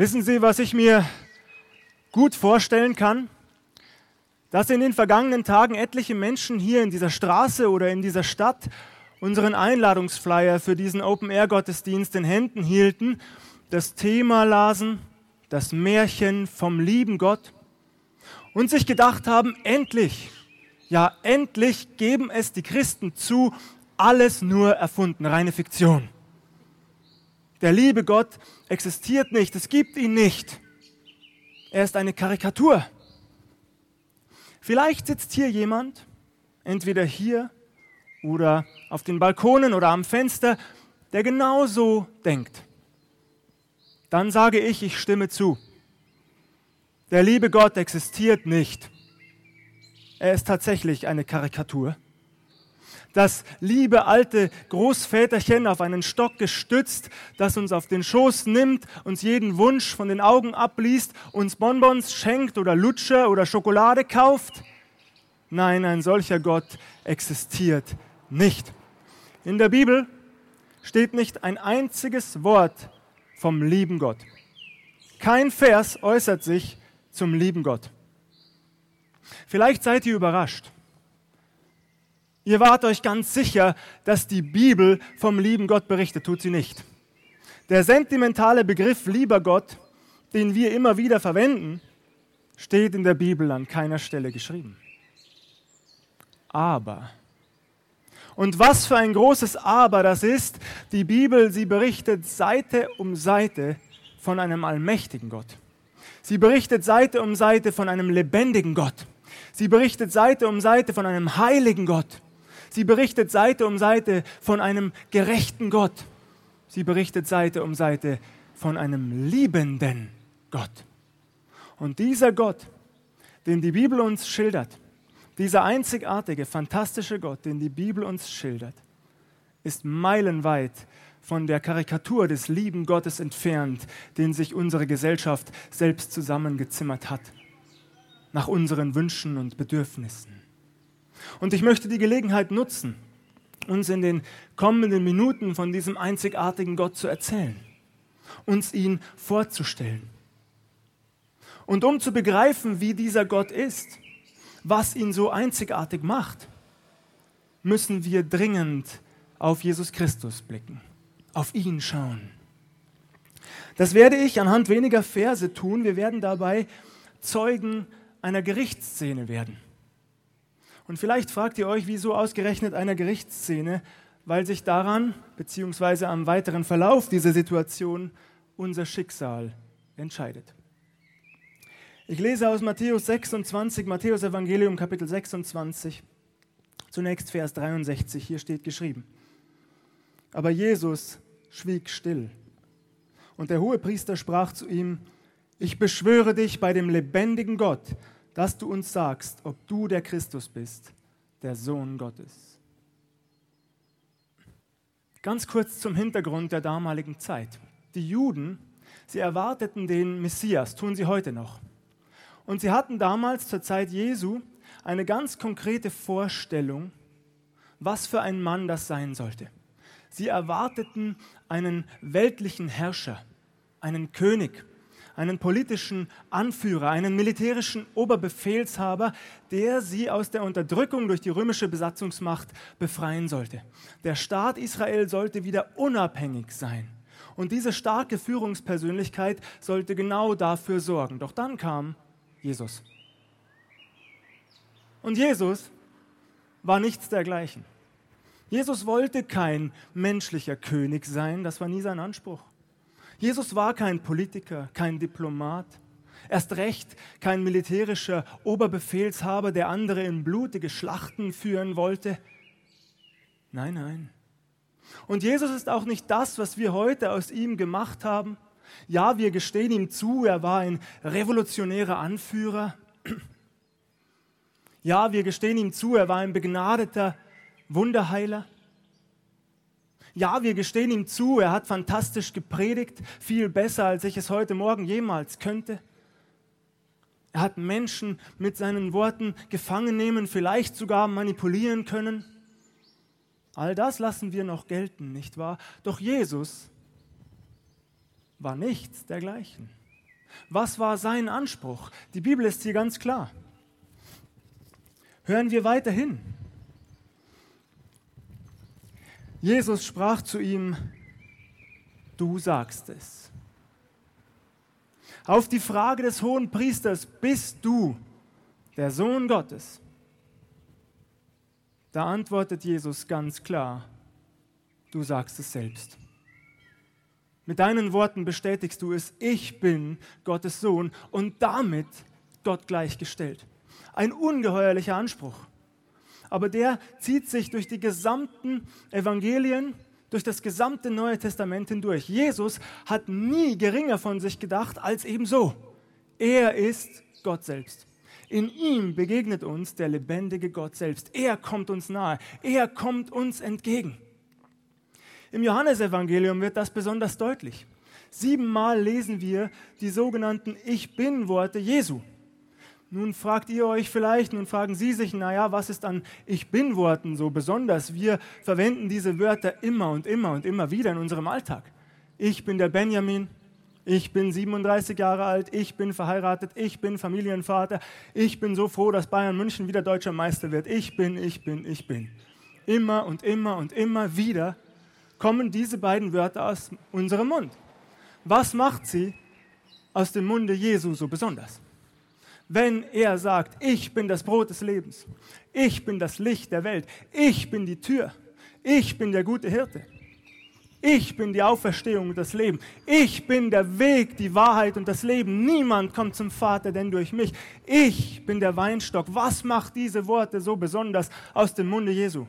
Wissen Sie, was ich mir gut vorstellen kann? Dass in den vergangenen Tagen etliche Menschen hier in dieser Straße oder in dieser Stadt unseren Einladungsflyer für diesen Open-Air-Gottesdienst in Händen hielten, das Thema lasen, das Märchen vom lieben Gott und sich gedacht haben, endlich, ja endlich geben es die Christen zu, alles nur erfunden, reine Fiktion. Der liebe Gott existiert nicht, es gibt ihn nicht. Er ist eine Karikatur. Vielleicht sitzt hier jemand, entweder hier oder auf den Balkonen oder am Fenster, der genauso denkt. Dann sage ich, ich stimme zu. Der liebe Gott existiert nicht. Er ist tatsächlich eine Karikatur das liebe alte Großväterchen auf einen Stock gestützt, das uns auf den Schoß nimmt, uns jeden Wunsch von den Augen abliest, uns Bonbons schenkt oder Lutscher oder Schokolade kauft? Nein, ein solcher Gott existiert nicht. In der Bibel steht nicht ein einziges Wort vom lieben Gott. Kein Vers äußert sich zum lieben Gott. Vielleicht seid ihr überrascht. Ihr wart euch ganz sicher, dass die Bibel vom lieben Gott berichtet, tut sie nicht. Der sentimentale Begriff lieber Gott, den wir immer wieder verwenden, steht in der Bibel an keiner Stelle geschrieben. Aber, und was für ein großes Aber das ist, die Bibel, sie berichtet Seite um Seite von einem allmächtigen Gott. Sie berichtet Seite um Seite von einem lebendigen Gott. Sie berichtet Seite um Seite von einem heiligen Gott. Sie berichtet Seite um Seite von einem gerechten Gott. Sie berichtet Seite um Seite von einem liebenden Gott. Und dieser Gott, den die Bibel uns schildert, dieser einzigartige, fantastische Gott, den die Bibel uns schildert, ist meilenweit von der Karikatur des lieben Gottes entfernt, den sich unsere Gesellschaft selbst zusammengezimmert hat, nach unseren Wünschen und Bedürfnissen. Und ich möchte die Gelegenheit nutzen, uns in den kommenden Minuten von diesem einzigartigen Gott zu erzählen, uns ihn vorzustellen. Und um zu begreifen, wie dieser Gott ist, was ihn so einzigartig macht, müssen wir dringend auf Jesus Christus blicken, auf ihn schauen. Das werde ich anhand weniger Verse tun. Wir werden dabei Zeugen einer Gerichtsszene werden. Und vielleicht fragt ihr euch, wieso ausgerechnet einer Gerichtsszene, weil sich daran, beziehungsweise am weiteren Verlauf dieser Situation, unser Schicksal entscheidet. Ich lese aus Matthäus 26, Matthäus Evangelium Kapitel 26, zunächst Vers 63, hier steht geschrieben. Aber Jesus schwieg still. Und der Hohepriester sprach zu ihm, ich beschwöre dich bei dem lebendigen Gott, dass du uns sagst, ob du der Christus bist, der Sohn Gottes. Ganz kurz zum Hintergrund der damaligen Zeit. Die Juden, sie erwarteten den Messias, tun sie heute noch. Und sie hatten damals zur Zeit Jesu eine ganz konkrete Vorstellung, was für ein Mann das sein sollte. Sie erwarteten einen weltlichen Herrscher, einen König, einen politischen Anführer, einen militärischen Oberbefehlshaber, der sie aus der Unterdrückung durch die römische Besatzungsmacht befreien sollte. Der Staat Israel sollte wieder unabhängig sein. Und diese starke Führungspersönlichkeit sollte genau dafür sorgen. Doch dann kam Jesus. Und Jesus war nichts dergleichen. Jesus wollte kein menschlicher König sein, das war nie sein Anspruch. Jesus war kein Politiker, kein Diplomat, erst recht kein militärischer Oberbefehlshaber, der andere in blutige Schlachten führen wollte. Nein, nein. Und Jesus ist auch nicht das, was wir heute aus ihm gemacht haben. Ja, wir gestehen ihm zu, er war ein revolutionärer Anführer. Ja, wir gestehen ihm zu, er war ein begnadeter Wunderheiler. Ja, wir gestehen ihm zu, er hat fantastisch gepredigt, viel besser, als ich es heute Morgen jemals könnte. Er hat Menschen mit seinen Worten gefangen nehmen, vielleicht sogar manipulieren können. All das lassen wir noch gelten, nicht wahr? Doch Jesus war nichts dergleichen. Was war sein Anspruch? Die Bibel ist hier ganz klar. Hören wir weiterhin. Jesus sprach zu ihm, du sagst es. Auf die Frage des hohen Priesters, bist du der Sohn Gottes? Da antwortet Jesus ganz klar, du sagst es selbst. Mit deinen Worten bestätigst du es, ich bin Gottes Sohn und damit Gott gleichgestellt. Ein ungeheuerlicher Anspruch. Aber der zieht sich durch die gesamten Evangelien, durch das gesamte Neue Testament hindurch. Jesus hat nie geringer von sich gedacht als ebenso. Er ist Gott selbst. In ihm begegnet uns der lebendige Gott selbst. Er kommt uns nahe. Er kommt uns entgegen. Im Johannesevangelium wird das besonders deutlich. Siebenmal lesen wir die sogenannten Ich bin-Worte Jesu. Nun fragt ihr euch vielleicht, nun fragen Sie sich, naja, was ist an Ich bin-Worten so besonders? Wir verwenden diese Wörter immer und immer und immer wieder in unserem Alltag. Ich bin der Benjamin, ich bin 37 Jahre alt, ich bin verheiratet, ich bin Familienvater, ich bin so froh, dass Bayern München wieder deutscher Meister wird. Ich bin, ich bin, ich bin. Immer und immer und immer wieder kommen diese beiden Wörter aus unserem Mund. Was macht sie aus dem Munde Jesu so besonders? Wenn er sagt, ich bin das Brot des Lebens, ich bin das Licht der Welt, ich bin die Tür, ich bin der gute Hirte, ich bin die Auferstehung und das Leben, ich bin der Weg, die Wahrheit und das Leben, niemand kommt zum Vater denn durch mich, ich bin der Weinstock. Was macht diese Worte so besonders aus dem Munde Jesu?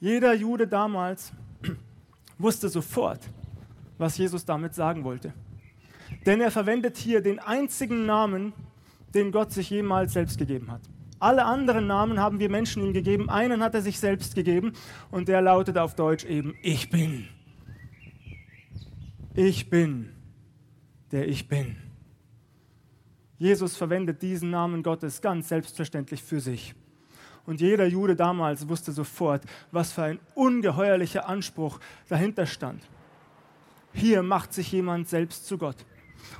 Jeder Jude damals wusste sofort, was Jesus damit sagen wollte. Denn er verwendet hier den einzigen Namen, den Gott sich jemals selbst gegeben hat. Alle anderen Namen haben wir Menschen ihm gegeben. Einen hat er sich selbst gegeben und der lautet auf Deutsch eben Ich bin. Ich bin, der ich bin. Jesus verwendet diesen Namen Gottes ganz selbstverständlich für sich. Und jeder Jude damals wusste sofort, was für ein ungeheuerlicher Anspruch dahinter stand. Hier macht sich jemand selbst zu Gott.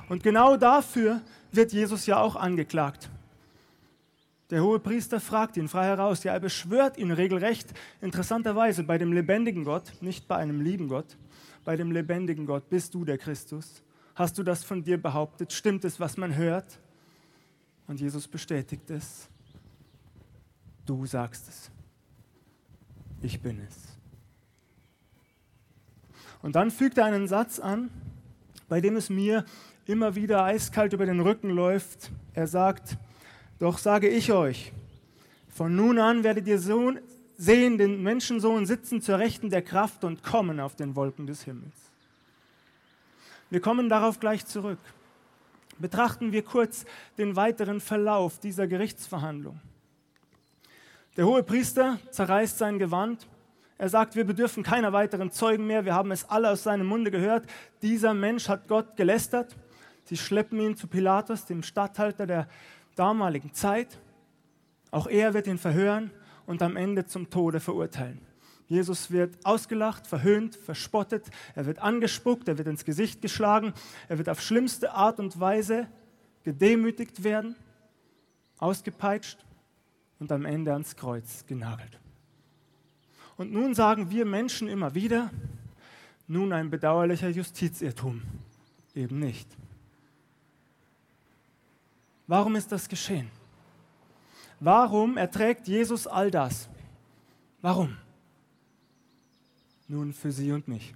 Und genau dafür wird Jesus ja auch angeklagt. Der hohe Priester fragt ihn frei heraus, ja, er beschwört ihn regelrecht, interessanterweise bei dem lebendigen Gott, nicht bei einem lieben Gott, bei dem lebendigen Gott, bist du der Christus? Hast du das von dir behauptet? Stimmt es, was man hört? Und Jesus bestätigt es. Du sagst es. Ich bin es. Und dann fügt er einen Satz an, bei dem es mir immer wieder eiskalt über den Rücken läuft. Er sagt, doch sage ich euch, von nun an werdet ihr Sohn, sehen den Menschensohn sitzen zur Rechten der Kraft und kommen auf den Wolken des Himmels. Wir kommen darauf gleich zurück. Betrachten wir kurz den weiteren Verlauf dieser Gerichtsverhandlung. Der hohe Priester zerreißt sein Gewand. Er sagt, wir bedürfen keiner weiteren Zeugen mehr. Wir haben es alle aus seinem Munde gehört. Dieser Mensch hat Gott gelästert. Sie schleppen ihn zu Pilatus, dem Statthalter der damaligen Zeit. Auch er wird ihn verhören und am Ende zum Tode verurteilen. Jesus wird ausgelacht, verhöhnt, verspottet, er wird angespuckt, er wird ins Gesicht geschlagen, er wird auf schlimmste Art und Weise gedemütigt werden, ausgepeitscht und am Ende ans Kreuz genagelt. Und nun sagen wir Menschen immer wieder, nun ein bedauerlicher Justizirrtum, eben nicht. Warum ist das geschehen? Warum erträgt Jesus all das? Warum? Nun für sie und mich,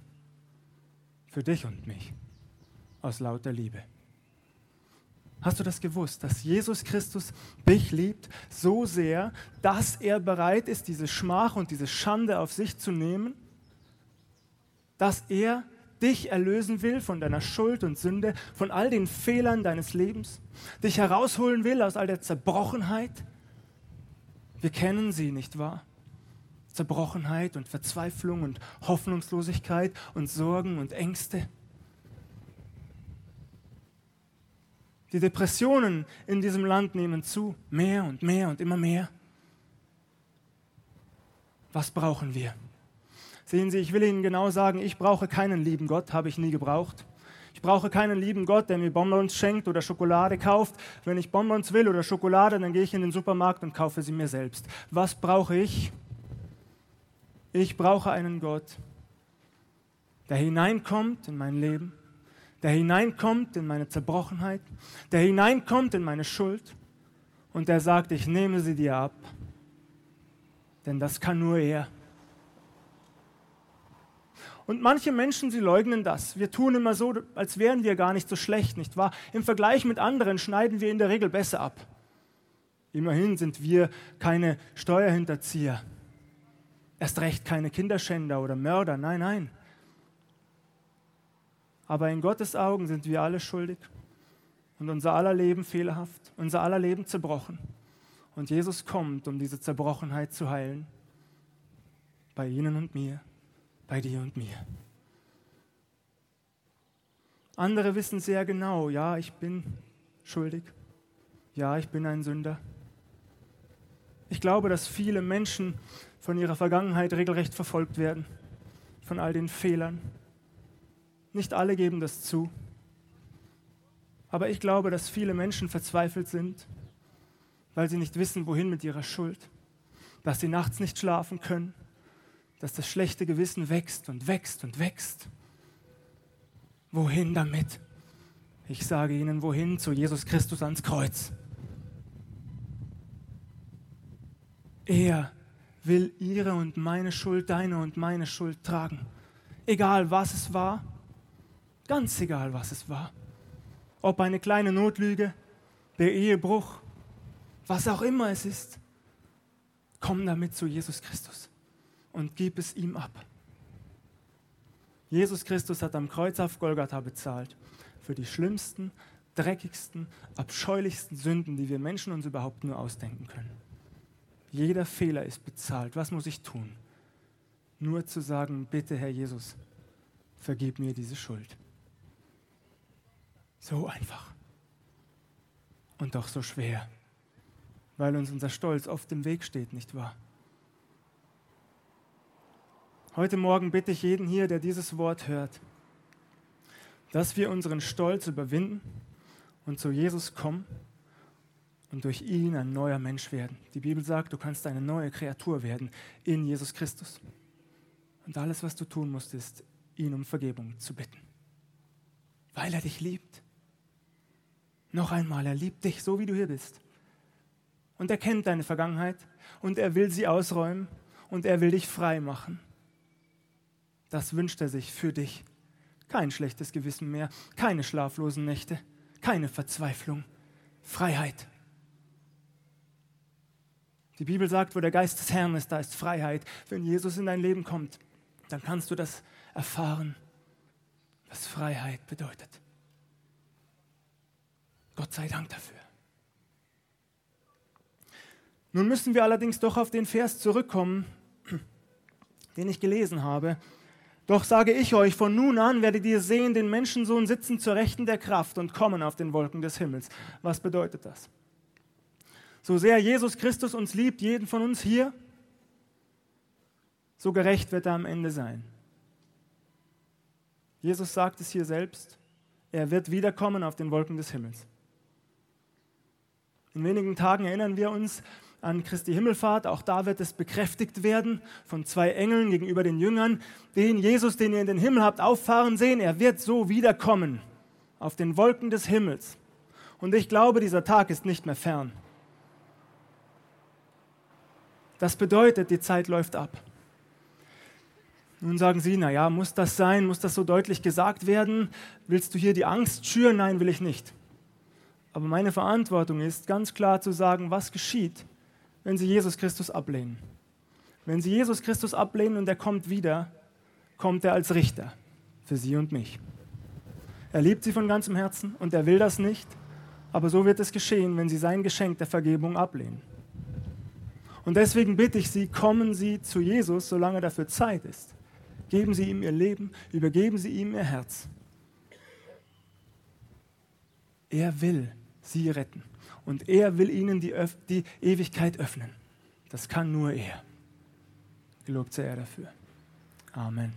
für dich und mich, aus lauter Liebe. Hast du das gewusst, dass Jesus Christus dich liebt so sehr, dass er bereit ist, diese Schmach und diese Schande auf sich zu nehmen? Dass er dich erlösen will von deiner Schuld und Sünde, von all den Fehlern deines Lebens, dich herausholen will aus all der Zerbrochenheit. Wir kennen sie, nicht wahr? Zerbrochenheit und Verzweiflung und Hoffnungslosigkeit und Sorgen und Ängste. Die Depressionen in diesem Land nehmen zu, mehr und mehr und immer mehr. Was brauchen wir? Sehen Sie, ich will Ihnen genau sagen, ich brauche keinen lieben Gott, habe ich nie gebraucht. Ich brauche keinen lieben Gott, der mir Bonbons schenkt oder Schokolade kauft. Wenn ich Bonbons will oder Schokolade, dann gehe ich in den Supermarkt und kaufe sie mir selbst. Was brauche ich? Ich brauche einen Gott, der hineinkommt in mein Leben, der hineinkommt in meine Zerbrochenheit, der hineinkommt in meine Schuld und der sagt, ich nehme sie dir ab. Denn das kann nur er. Und manche Menschen, sie leugnen das. Wir tun immer so, als wären wir gar nicht so schlecht, nicht wahr? Im Vergleich mit anderen schneiden wir in der Regel besser ab. Immerhin sind wir keine Steuerhinterzieher. Erst recht keine Kinderschänder oder Mörder. Nein, nein. Aber in Gottes Augen sind wir alle schuldig und unser aller Leben fehlerhaft, unser aller Leben zerbrochen. Und Jesus kommt, um diese Zerbrochenheit zu heilen. Bei Ihnen und mir bei dir und mir. Andere wissen sehr genau, ja, ich bin schuldig, ja, ich bin ein Sünder. Ich glaube, dass viele Menschen von ihrer Vergangenheit regelrecht verfolgt werden, von all den Fehlern. Nicht alle geben das zu. Aber ich glaube, dass viele Menschen verzweifelt sind, weil sie nicht wissen, wohin mit ihrer Schuld, dass sie nachts nicht schlafen können, dass das schlechte Gewissen wächst und wächst und wächst. Wohin damit? Ich sage Ihnen, wohin? Zu Jesus Christus ans Kreuz. Er will Ihre und meine Schuld, deine und meine Schuld tragen. Egal was es war, ganz egal was es war. Ob eine kleine Notlüge, der Ehebruch, was auch immer es ist, komm damit zu Jesus Christus und gib es ihm ab. Jesus Christus hat am Kreuz auf Golgatha bezahlt für die schlimmsten, dreckigsten, abscheulichsten Sünden, die wir Menschen uns überhaupt nur ausdenken können. Jeder Fehler ist bezahlt. Was muss ich tun? Nur zu sagen, bitte Herr Jesus, vergib mir diese Schuld. So einfach. Und doch so schwer, weil uns unser Stolz oft im Weg steht, nicht wahr? Heute Morgen bitte ich jeden hier, der dieses Wort hört, dass wir unseren Stolz überwinden und zu Jesus kommen und durch ihn ein neuer Mensch werden. Die Bibel sagt, du kannst eine neue Kreatur werden in Jesus Christus. Und alles, was du tun musst, ist, ihn um Vergebung zu bitten, weil er dich liebt. Noch einmal, er liebt dich so, wie du hier bist. Und er kennt deine Vergangenheit und er will sie ausräumen und er will dich frei machen. Das wünscht er sich für dich. Kein schlechtes Gewissen mehr, keine schlaflosen Nächte, keine Verzweiflung, Freiheit. Die Bibel sagt, wo der Geist des Herrn ist, da ist Freiheit. Wenn Jesus in dein Leben kommt, dann kannst du das erfahren, was Freiheit bedeutet. Gott sei Dank dafür. Nun müssen wir allerdings doch auf den Vers zurückkommen, den ich gelesen habe, doch sage ich euch, von nun an werdet ihr sehen den Menschensohn sitzen zur Rechten der Kraft und kommen auf den Wolken des Himmels. Was bedeutet das? So sehr Jesus Christus uns liebt, jeden von uns hier, so gerecht wird er am Ende sein. Jesus sagt es hier selbst, er wird wiederkommen auf den Wolken des Himmels. In wenigen Tagen erinnern wir uns an Christi Himmelfahrt. Auch da wird es bekräftigt werden von zwei Engeln gegenüber den Jüngern. Den Jesus, den ihr in den Himmel habt auffahren sehen, er wird so wiederkommen auf den Wolken des Himmels. Und ich glaube, dieser Tag ist nicht mehr fern. Das bedeutet, die Zeit läuft ab. Nun sagen Sie, na ja, muss das sein? Muss das so deutlich gesagt werden? Willst du hier die Angst schüren? Nein, will ich nicht. Aber meine Verantwortung ist, ganz klar zu sagen, was geschieht, wenn sie Jesus Christus ablehnen. Wenn sie Jesus Christus ablehnen und er kommt wieder, kommt er als Richter für sie und mich. Er liebt sie von ganzem Herzen und er will das nicht, aber so wird es geschehen, wenn sie sein Geschenk der Vergebung ablehnen. Und deswegen bitte ich Sie, kommen Sie zu Jesus, solange dafür Zeit ist. Geben Sie ihm Ihr Leben, übergeben Sie ihm Ihr Herz. Er will Sie retten und er will ihnen die, Öf die Ewigkeit öffnen. Das kann nur er. Gelobt sei er dafür. Amen.